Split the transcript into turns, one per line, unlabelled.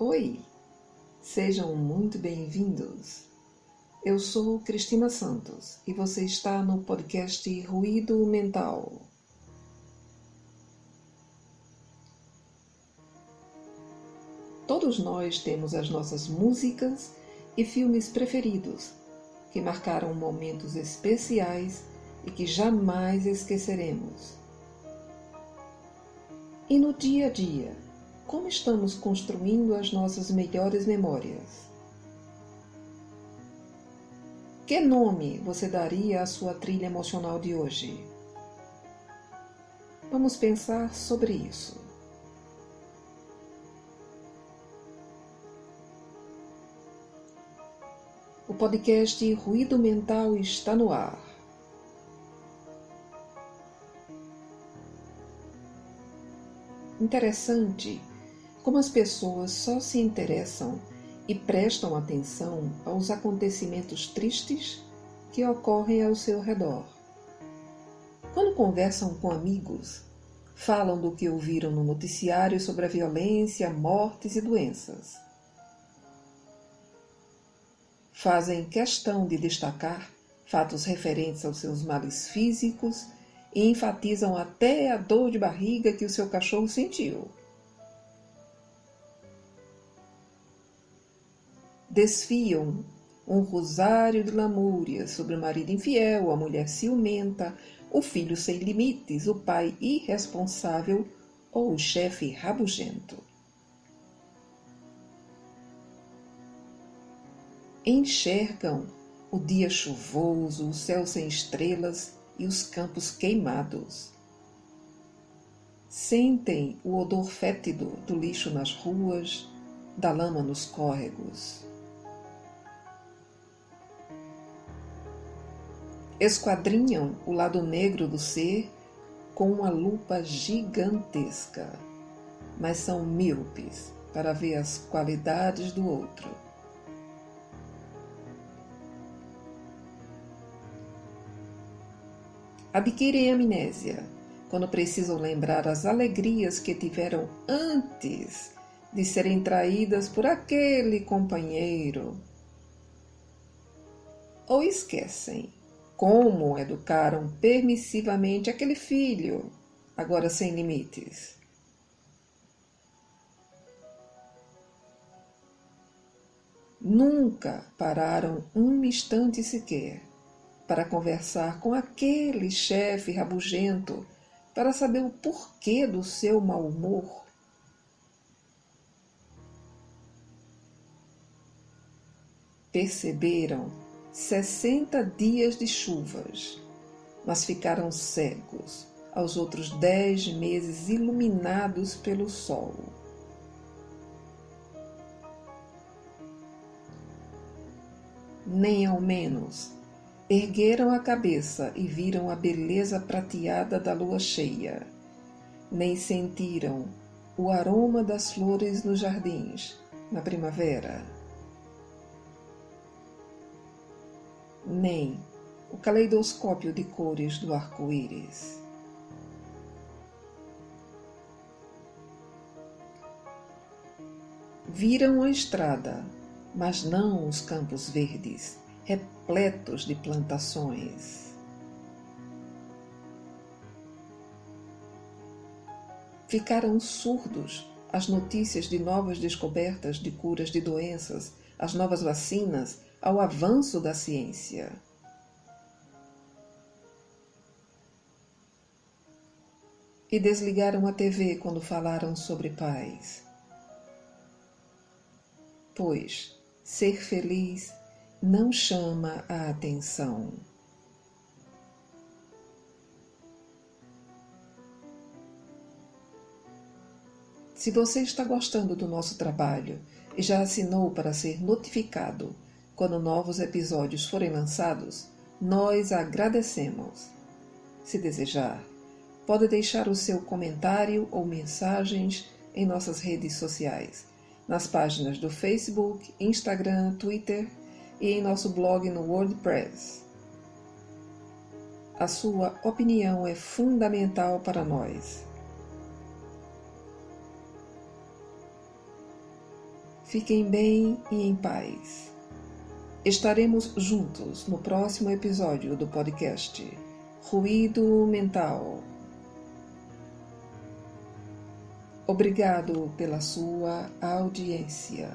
Oi, sejam muito bem-vindos. Eu sou Cristina Santos e você está no podcast Ruído Mental. Todos nós temos as nossas músicas e filmes preferidos que marcaram momentos especiais e que jamais esqueceremos. E no dia a dia, como estamos construindo as nossas melhores memórias? Que nome você daria à sua trilha emocional de hoje? Vamos pensar sobre isso. O podcast Ruído Mental está no ar. Interessante como as pessoas só se interessam e prestam atenção aos acontecimentos tristes que ocorrem ao seu redor. Quando conversam com amigos, falam do que ouviram no noticiário sobre a violência, mortes e doenças. Fazem questão de destacar fatos referentes aos seus males físicos e enfatizam até a dor de barriga que o seu cachorro sentiu. Desfiam um rosário de lamúrias sobre o marido infiel, a mulher ciumenta, o filho sem limites, o pai irresponsável ou o chefe rabugento. Enxergam o dia chuvoso, o céu sem estrelas e os campos queimados. Sentem o odor fétido do lixo nas ruas, da lama nos córregos. Esquadrinham o lado negro do ser com uma lupa gigantesca, mas são míopes para ver as qualidades do outro. Adquirem amnésia quando precisam lembrar as alegrias que tiveram antes de serem traídas por aquele companheiro. Ou esquecem como educaram permissivamente aquele filho, agora sem limites. Nunca pararam um instante sequer para conversar com aquele chefe rabugento para saber o porquê do seu mau humor. Perceberam 60 dias de chuvas, mas ficaram cegos aos outros dez meses iluminados pelo sol. Nem ao menos ergueram a cabeça e viram a beleza prateada da lua cheia, nem sentiram o aroma das flores nos jardins na primavera. Nem o caleidoscópio de cores do arco-íris. Viram a estrada, mas não os campos verdes, repletos de plantações. Ficaram surdos às notícias de novas descobertas de curas de doenças, as novas vacinas, ao avanço da ciência. E desligaram a TV quando falaram sobre paz. Pois ser feliz não chama a atenção. Se você está gostando do nosso trabalho e já assinou para ser notificado quando novos episódios forem lançados, nós agradecemos. Se desejar, pode deixar o seu comentário ou mensagens em nossas redes sociais, nas páginas do Facebook, Instagram, Twitter e em nosso blog no WordPress. A sua opinião é fundamental para nós. Fiquem bem e em paz. Estaremos juntos no próximo episódio do podcast Ruído Mental. Obrigado pela sua audiência.